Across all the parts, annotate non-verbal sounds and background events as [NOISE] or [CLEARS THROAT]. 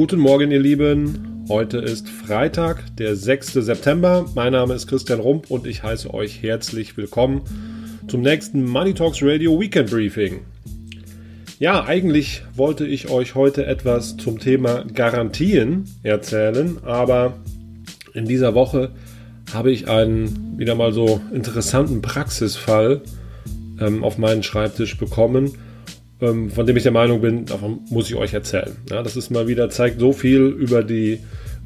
Guten Morgen, ihr Lieben. Heute ist Freitag, der 6. September. Mein Name ist Christian Rump und ich heiße euch herzlich willkommen zum nächsten Money Talks Radio Weekend Briefing. Ja, eigentlich wollte ich euch heute etwas zum Thema Garantien erzählen, aber in dieser Woche habe ich einen wieder mal so interessanten Praxisfall ähm, auf meinen Schreibtisch bekommen ähm, von dem ich der Meinung bin, davon muss ich euch erzählen. Ja, das ist mal wieder, zeigt so viel über die,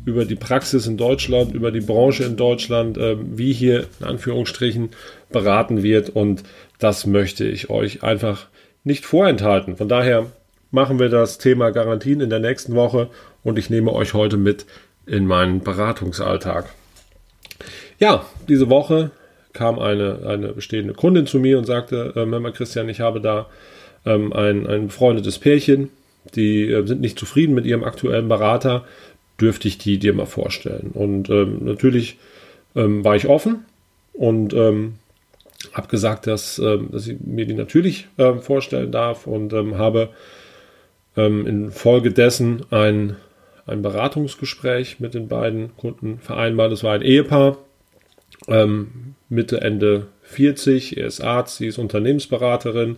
über die Praxis in Deutschland, über die Branche in Deutschland, äh, wie hier in Anführungsstrichen beraten wird und das möchte ich euch einfach nicht vorenthalten. Von daher machen wir das Thema Garantien in der nächsten Woche und ich nehme euch heute mit in meinen Beratungsalltag. Ja, diese Woche kam eine, eine bestehende Kundin zu mir und sagte, äh, Christian, ich habe da ähm, ein, ein befreundetes Pärchen, die äh, sind nicht zufrieden mit ihrem aktuellen Berater, dürfte ich die dir mal vorstellen. Und ähm, natürlich ähm, war ich offen und ähm, habe gesagt, dass, ähm, dass ich mir die natürlich ähm, vorstellen darf und ähm, habe ähm, infolgedessen ein, ein Beratungsgespräch mit den beiden Kunden vereinbart. Es war ein Ehepaar, Mitte, Ende 40, er ist Arzt, sie ist Unternehmensberaterin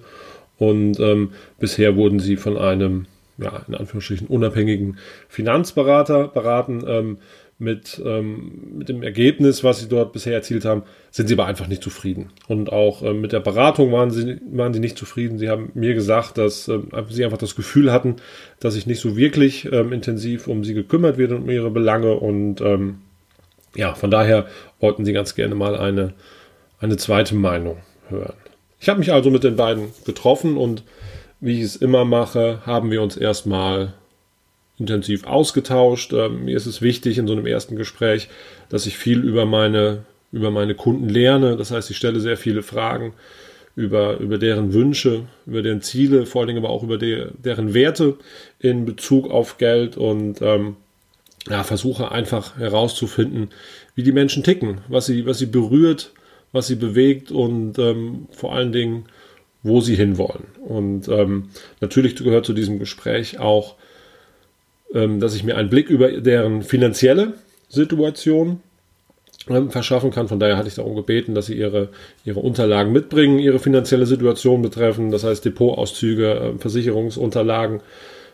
und ähm, bisher wurden sie von einem, ja, in Anführungsstrichen unabhängigen Finanzberater beraten. Ähm, mit, ähm, mit dem Ergebnis, was sie dort bisher erzielt haben, sind sie aber einfach nicht zufrieden. Und auch ähm, mit der Beratung waren sie, waren sie nicht zufrieden. Sie haben mir gesagt, dass ähm, sie einfach das Gefühl hatten, dass sich nicht so wirklich ähm, intensiv um sie gekümmert wird und um ihre Belange. Und ähm, ja, von daher wollten sie ganz gerne mal eine, eine zweite Meinung hören. Ich habe mich also mit den beiden getroffen und wie ich es immer mache, haben wir uns erstmal intensiv ausgetauscht. Ähm, mir ist es wichtig in so einem ersten Gespräch, dass ich viel über meine, über meine Kunden lerne. Das heißt, ich stelle sehr viele Fragen über, über deren Wünsche, über deren Ziele, vor allen Dingen aber auch über die, deren Werte in Bezug auf Geld und ähm, ja, versuche einfach herauszufinden, wie die Menschen ticken, was sie, was sie berührt, was sie bewegt und ähm, vor allen Dingen, wo sie hinwollen. Und ähm, natürlich gehört zu diesem Gespräch auch, ähm, dass ich mir einen Blick über deren finanzielle Situation ähm, verschaffen kann. Von daher hatte ich darum gebeten, dass sie ihre, ihre Unterlagen mitbringen, ihre finanzielle Situation betreffen, das heißt Depotauszüge, äh, Versicherungsunterlagen,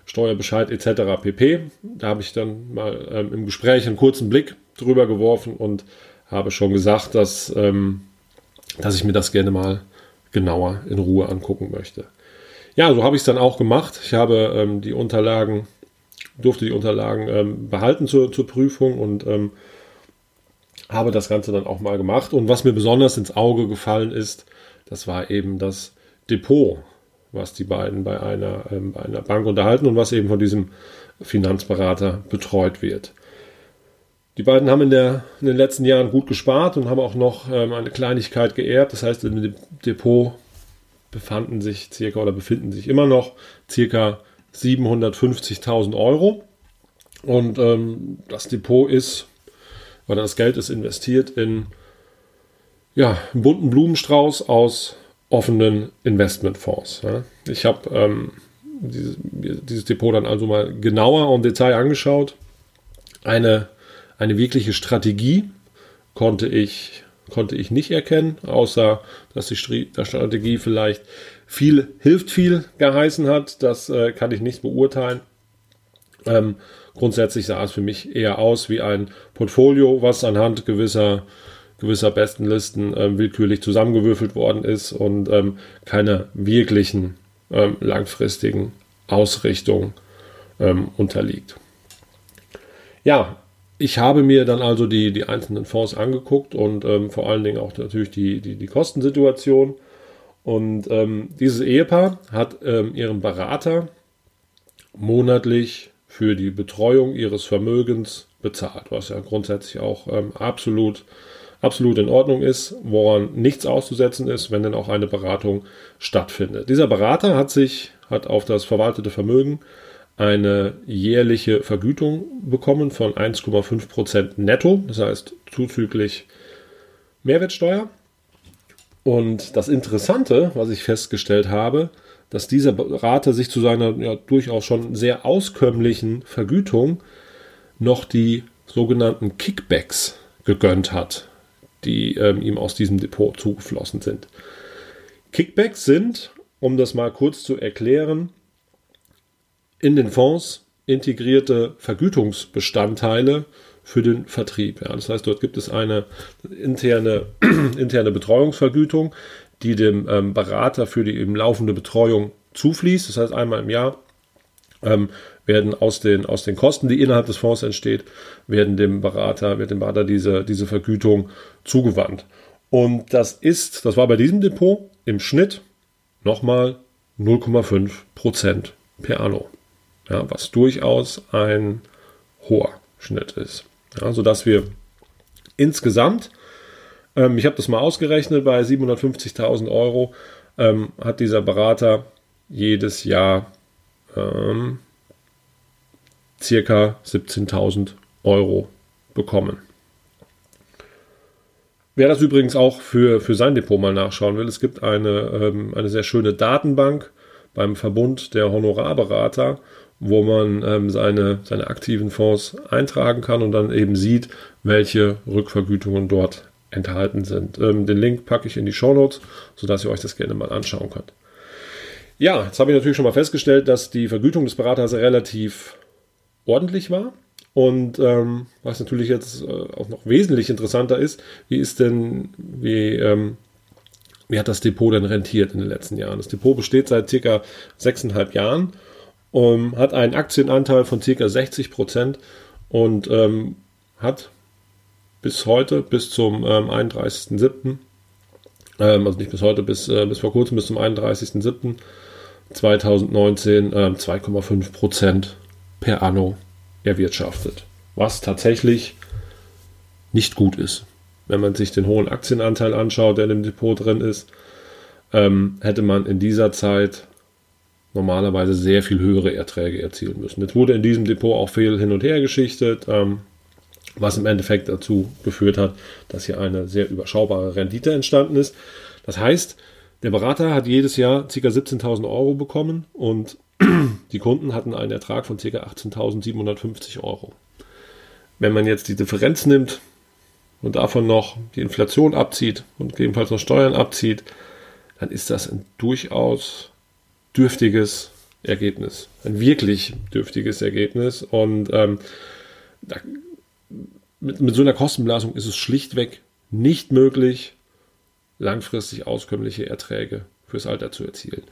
Steuerbescheid etc. pp. Da habe ich dann mal ähm, im Gespräch einen kurzen Blick drüber geworfen und habe schon gesagt, dass ähm, dass ich mir das gerne mal genauer in Ruhe angucken möchte. Ja, so habe ich es dann auch gemacht. Ich habe ähm, die Unterlagen, durfte die Unterlagen ähm, behalten zur, zur Prüfung und ähm, habe das Ganze dann auch mal gemacht. Und was mir besonders ins Auge gefallen ist, das war eben das Depot, was die beiden bei einer, ähm, bei einer Bank unterhalten und was eben von diesem Finanzberater betreut wird. Die beiden haben in, der, in, den letzten Jahren gut gespart und haben auch noch ähm, eine Kleinigkeit geerbt. Das heißt, im Depot befanden sich circa oder befinden sich immer noch circa 750.000 Euro. Und ähm, das Depot ist, oder das Geld ist investiert in ja, einen bunten Blumenstrauß aus offenen Investmentfonds. Ja. Ich habe ähm, dieses, dieses Depot dann also mal genauer im Detail angeschaut. Eine eine wirkliche Strategie konnte ich, konnte ich nicht erkennen, außer dass die Strategie vielleicht viel hilft viel geheißen hat. Das äh, kann ich nicht beurteilen. Ähm, grundsätzlich sah es für mich eher aus wie ein Portfolio, was anhand gewisser gewisser Bestenlisten ähm, willkürlich zusammengewürfelt worden ist und ähm, keiner wirklichen ähm, langfristigen Ausrichtung ähm, unterliegt. Ja, ich habe mir dann also die, die einzelnen Fonds angeguckt und ähm, vor allen Dingen auch natürlich die, die, die Kostensituation. Und ähm, dieses Ehepaar hat ähm, ihren Berater monatlich für die Betreuung ihres Vermögens bezahlt, was ja grundsätzlich auch ähm, absolut, absolut in Ordnung ist, woran nichts auszusetzen ist, wenn denn auch eine Beratung stattfindet. Dieser Berater hat sich, hat auf das verwaltete Vermögen eine jährliche Vergütung bekommen von 1,5% netto, das heißt zuzüglich Mehrwertsteuer. Und das Interessante, was ich festgestellt habe, dass dieser Berater sich zu seiner ja, durchaus schon sehr auskömmlichen Vergütung noch die sogenannten Kickbacks gegönnt hat, die ähm, ihm aus diesem Depot zugeflossen sind. Kickbacks sind, um das mal kurz zu erklären, in den Fonds integrierte Vergütungsbestandteile für den Vertrieb. Ja, das heißt, dort gibt es eine interne, [CLEARS THROAT] interne Betreuungsvergütung, die dem ähm, Berater für die eben laufende Betreuung zufließt. Das heißt, einmal im Jahr ähm, werden aus den, aus den Kosten, die innerhalb des Fonds entsteht, werden dem Berater, wird dem Berater diese, diese Vergütung zugewandt. Und das ist, das war bei diesem Depot im Schnitt nochmal 0,5 Prozent per anno. Ja, was durchaus ein hoher Schnitt ist. Ja, sodass wir insgesamt, ähm, ich habe das mal ausgerechnet, bei 750.000 Euro ähm, hat dieser Berater jedes Jahr ähm, circa 17.000 Euro bekommen. Wer das übrigens auch für, für sein Depot mal nachschauen will, es gibt eine, ähm, eine sehr schöne Datenbank beim Verbund der Honorarberater wo man ähm, seine, seine aktiven Fonds eintragen kann und dann eben sieht, welche Rückvergütungen dort enthalten sind. Ähm, den Link packe ich in die Show Notes, sodass ihr euch das gerne mal anschauen könnt. Ja, jetzt habe ich natürlich schon mal festgestellt, dass die Vergütung des Beraters relativ ordentlich war. Und ähm, was natürlich jetzt äh, auch noch wesentlich interessanter ist, wie ist denn, wie, ähm, wie hat das Depot denn rentiert in den letzten Jahren? Das Depot besteht seit circa sechseinhalb Jahren um, hat einen Aktienanteil von ca. 60 Prozent und ähm, hat bis heute, bis zum ähm, 31.07., ähm, also nicht bis heute, bis, äh, bis vor kurzem, bis zum 31.07.2019 äh, 2,5 Prozent per anno erwirtschaftet. Was tatsächlich nicht gut ist. Wenn man sich den hohen Aktienanteil anschaut, der in dem Depot drin ist, ähm, hätte man in dieser Zeit normalerweise sehr viel höhere Erträge erzielen müssen. Jetzt wurde in diesem Depot auch viel hin und her geschichtet, ähm, was im Endeffekt dazu geführt hat, dass hier eine sehr überschaubare Rendite entstanden ist. Das heißt, der Berater hat jedes Jahr ca. 17.000 Euro bekommen und [CLEARS THROAT] die Kunden hatten einen Ertrag von ca. 18.750 Euro. Wenn man jetzt die Differenz nimmt und davon noch die Inflation abzieht und gegebenenfalls noch Steuern abzieht, dann ist das ein durchaus dürftiges Ergebnis. Ein wirklich dürftiges Ergebnis. Und ähm, da, mit, mit so einer Kostenblasung ist es schlichtweg nicht möglich, langfristig auskömmliche Erträge fürs Alter zu erzielen.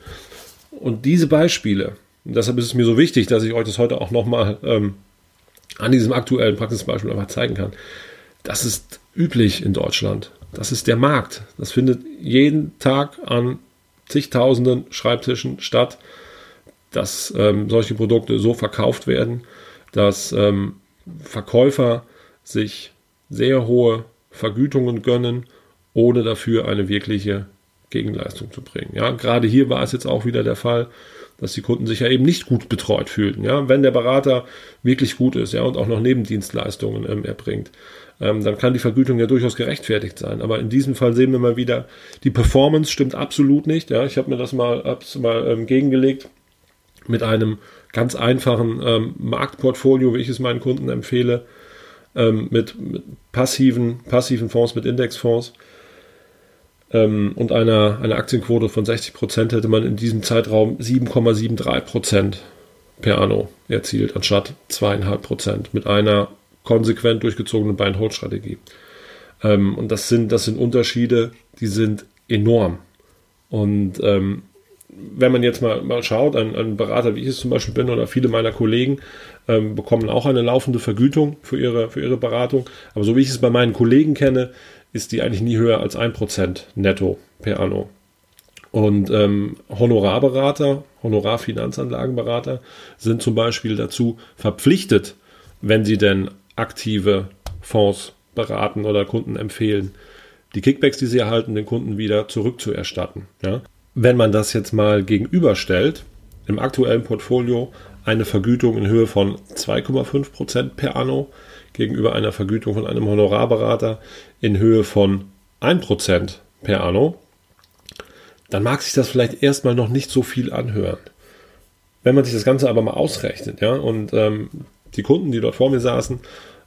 Und diese Beispiele, und deshalb ist es mir so wichtig, dass ich euch das heute auch nochmal ähm, an diesem aktuellen Praxisbeispiel einfach zeigen kann. Das ist üblich in Deutschland. Das ist der Markt. Das findet jeden Tag an zigtausenden Schreibtischen statt, dass ähm, solche Produkte so verkauft werden, dass ähm, Verkäufer sich sehr hohe Vergütungen gönnen, ohne dafür eine wirkliche Gegenleistung zu bringen. Ja, gerade hier war es jetzt auch wieder der Fall, dass die Kunden sich ja eben nicht gut betreut fühlten. Ja, wenn der Berater wirklich gut ist, ja, und auch noch Nebendienstleistungen ähm, erbringt, ähm, dann kann die Vergütung ja durchaus gerechtfertigt sein. Aber in diesem Fall sehen wir mal wieder, die Performance stimmt absolut nicht. Ja, ich habe mir das mal, hab's mal ähm, gegengelegt mit einem ganz einfachen ähm, Marktportfolio, wie ich es meinen Kunden empfehle, ähm, mit, mit, passiven, passiven Fonds, mit Indexfonds ähm, und einer, einer Aktienquote von 60 Prozent hätte man in diesem Zeitraum 7,73 Prozent per anno erzielt, anstatt zweieinhalb Prozent mit einer konsequent durchgezogenen Buy-and-Hold-Strategie. Ähm, und das sind, das sind Unterschiede, die sind enorm. Und ähm, wenn man jetzt mal, mal schaut, ein, ein, Berater, wie ich es zum Beispiel bin, oder viele meiner Kollegen, ähm, bekommen auch eine laufende Vergütung für ihre, für ihre Beratung. Aber so wie ich es bei meinen Kollegen kenne, ist die eigentlich nie höher als 1% netto per anno. Und ähm, Honorarberater, Honorarfinanzanlagenberater sind zum Beispiel dazu verpflichtet, wenn sie denn aktive Fonds beraten oder Kunden empfehlen, die Kickbacks, die sie erhalten, den Kunden wieder zurückzuerstatten. Ja? Wenn man das jetzt mal gegenüberstellt, im aktuellen Portfolio eine Vergütung in Höhe von 2,5% per anno gegenüber einer Vergütung von einem Honorarberater in Höhe von 1% per anno, dann mag sich das vielleicht erstmal noch nicht so viel anhören. Wenn man sich das Ganze aber mal ausrechnet, ja, und ähm, die Kunden, die dort vor mir saßen,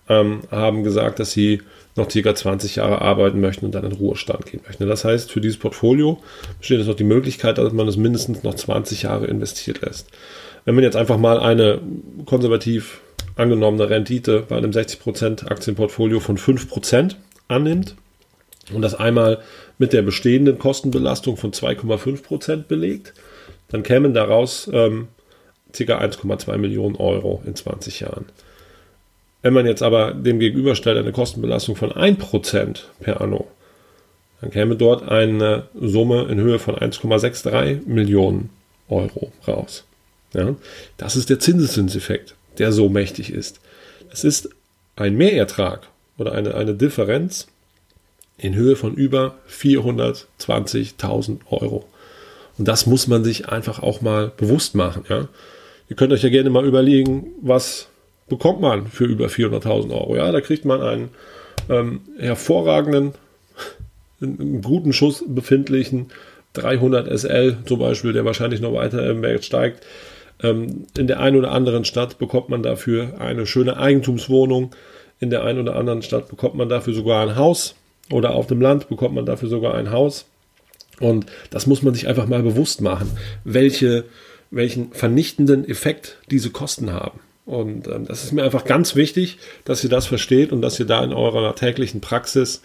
ähm, haben gesagt, dass sie noch ca. 20 Jahre arbeiten möchten und dann in Ruhestand gehen möchten. Das heißt, für dieses Portfolio besteht jetzt noch die Möglichkeit, dass man es mindestens noch 20 Jahre investiert lässt. Wenn man jetzt einfach mal eine konservativ angenommene Rendite bei einem 60% Aktienportfolio von 5% annimmt und das einmal mit der bestehenden Kostenbelastung von 2,5% belegt, dann kämen daraus ähm, ca. 1,2 Millionen Euro in 20 Jahren. Wenn man jetzt aber dem gegenüberstellt eine Kostenbelastung von 1% per anno, dann käme dort eine Summe in Höhe von 1,63 Millionen Euro raus. Ja, das ist der Zinseszinseffekt, der so mächtig ist. Es ist ein Mehrertrag oder eine, eine Differenz in Höhe von über 420.000 Euro. Und das muss man sich einfach auch mal bewusst machen. Ja? Ihr könnt euch ja gerne mal überlegen, was bekommt man für über 400.000 Euro. Ja, da kriegt man einen ähm, hervorragenden, [LAUGHS] einen guten Schuss befindlichen 300 SL zum Beispiel, der wahrscheinlich noch weiter im Wert steigt. Ähm, in der einen oder anderen Stadt bekommt man dafür eine schöne Eigentumswohnung. In der einen oder anderen Stadt bekommt man dafür sogar ein Haus. Oder auf dem Land bekommt man dafür sogar ein Haus. Und das muss man sich einfach mal bewusst machen, welche, welchen vernichtenden Effekt diese Kosten haben. Und ähm, das ist mir einfach ganz wichtig, dass ihr das versteht und dass ihr da in eurer täglichen Praxis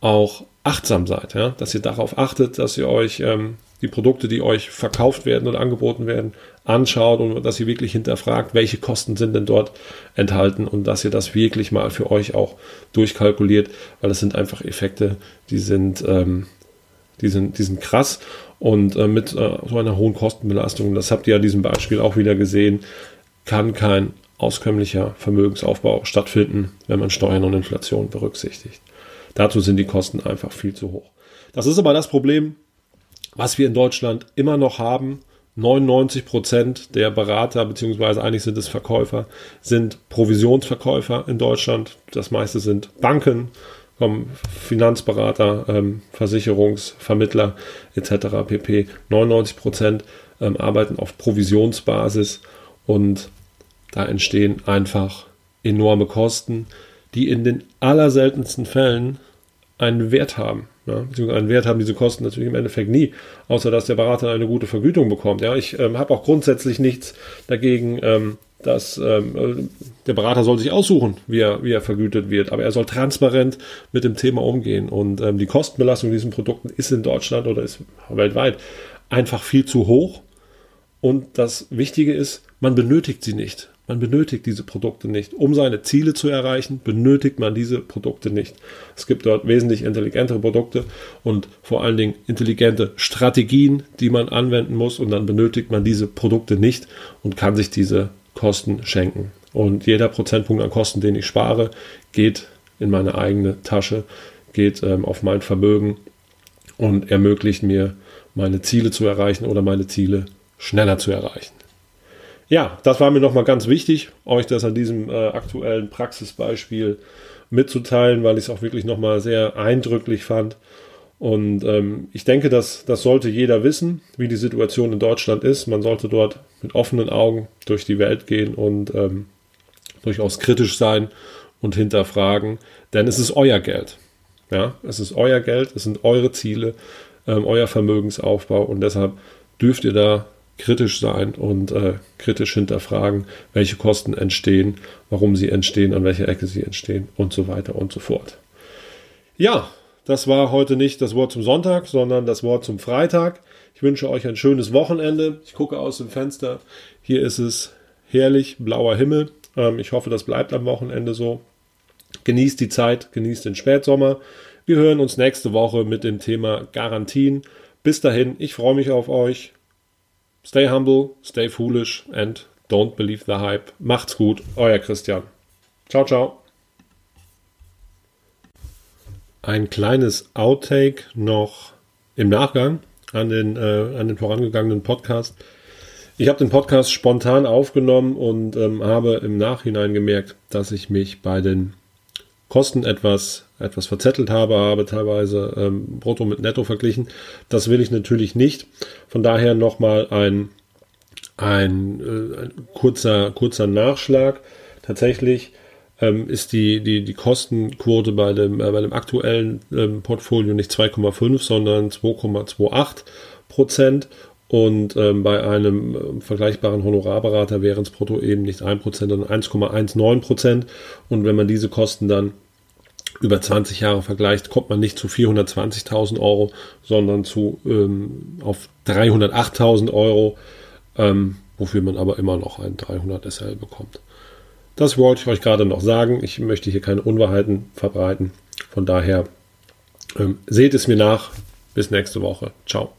auch achtsam seid, ja? dass ihr darauf achtet, dass ihr euch ähm, die Produkte, die euch verkauft werden oder angeboten werden, anschaut und dass ihr wirklich hinterfragt, welche Kosten sind denn dort enthalten und dass ihr das wirklich mal für euch auch durchkalkuliert, weil das sind einfach Effekte, die sind, ähm, die sind, die sind krass und äh, mit äh, so einer hohen Kostenbelastung, das habt ihr ja in diesem Beispiel auch wieder gesehen, kann kein auskömmlicher Vermögensaufbau stattfinden, wenn man Steuern und Inflation berücksichtigt. Dazu sind die Kosten einfach viel zu hoch. Das ist aber das Problem, was wir in Deutschland immer noch haben. 99 Prozent der Berater, beziehungsweise eigentlich sind es Verkäufer, sind Provisionsverkäufer in Deutschland. Das meiste sind Banken, Finanzberater, ähm, Versicherungsvermittler etc. pp. 99 Prozent ähm, arbeiten auf Provisionsbasis und da entstehen einfach enorme Kosten, die in den allerseltensten Fällen einen Wert haben. Ja, beziehungsweise einen Wert haben diese Kosten natürlich im Endeffekt nie, außer dass der Berater eine gute Vergütung bekommt. Ja, ich ähm, habe auch grundsätzlich nichts dagegen, ähm, dass ähm, der Berater soll sich aussuchen, wie er, wie er vergütet wird, aber er soll transparent mit dem Thema umgehen. Und ähm, die Kostenbelastung diesen Produkten ist in Deutschland oder ist weltweit einfach viel zu hoch. Und das Wichtige ist, man benötigt sie nicht. Man benötigt diese Produkte nicht. Um seine Ziele zu erreichen, benötigt man diese Produkte nicht. Es gibt dort wesentlich intelligentere Produkte und vor allen Dingen intelligente Strategien, die man anwenden muss und dann benötigt man diese Produkte nicht und kann sich diese Kosten schenken. Und jeder Prozentpunkt an Kosten, den ich spare, geht in meine eigene Tasche, geht ähm, auf mein Vermögen und ermöglicht mir, meine Ziele zu erreichen oder meine Ziele schneller zu erreichen. Ja, das war mir nochmal ganz wichtig, euch das an diesem äh, aktuellen Praxisbeispiel mitzuteilen, weil ich es auch wirklich nochmal sehr eindrücklich fand. Und ähm, ich denke, dass das sollte jeder wissen, wie die Situation in Deutschland ist. Man sollte dort mit offenen Augen durch die Welt gehen und ähm, durchaus kritisch sein und hinterfragen, denn es ist euer Geld. Ja, es ist euer Geld, es sind eure Ziele, ähm, euer Vermögensaufbau und deshalb dürft ihr da kritisch sein und äh, kritisch hinterfragen, welche Kosten entstehen, warum sie entstehen, an welcher Ecke sie entstehen und so weiter und so fort. Ja, das war heute nicht das Wort zum Sonntag, sondern das Wort zum Freitag. Ich wünsche euch ein schönes Wochenende. Ich gucke aus dem Fenster. Hier ist es herrlich, blauer Himmel. Ähm, ich hoffe, das bleibt am Wochenende so. Genießt die Zeit, genießt den Spätsommer. Wir hören uns nächste Woche mit dem Thema Garantien. Bis dahin, ich freue mich auf euch. Stay humble, stay foolish and don't believe the hype. Macht's gut, euer Christian. Ciao, ciao. Ein kleines Outtake noch im Nachgang an den, äh, an den vorangegangenen Podcast. Ich habe den Podcast spontan aufgenommen und ähm, habe im Nachhinein gemerkt, dass ich mich bei den Kosten etwas, etwas verzettelt habe, habe teilweise ähm, Brutto mit Netto verglichen. Das will ich natürlich nicht. Von daher nochmal ein, ein, äh, ein kurzer, kurzer Nachschlag. Tatsächlich ähm, ist die, die, die Kostenquote bei dem, äh, bei dem aktuellen ähm, Portfolio nicht 2,5, sondern 2,28 Prozent. Und ähm, bei einem äh, vergleichbaren Honorarberater wären es brutto eben nicht 1%, sondern 1,19%. Und wenn man diese Kosten dann über 20 Jahre vergleicht, kommt man nicht zu 420.000 Euro, sondern zu ähm, auf 308.000 Euro, ähm, wofür man aber immer noch ein 300 SL bekommt. Das wollte ich euch gerade noch sagen. Ich möchte hier keine Unwahrheiten verbreiten. Von daher ähm, seht es mir nach. Bis nächste Woche. Ciao.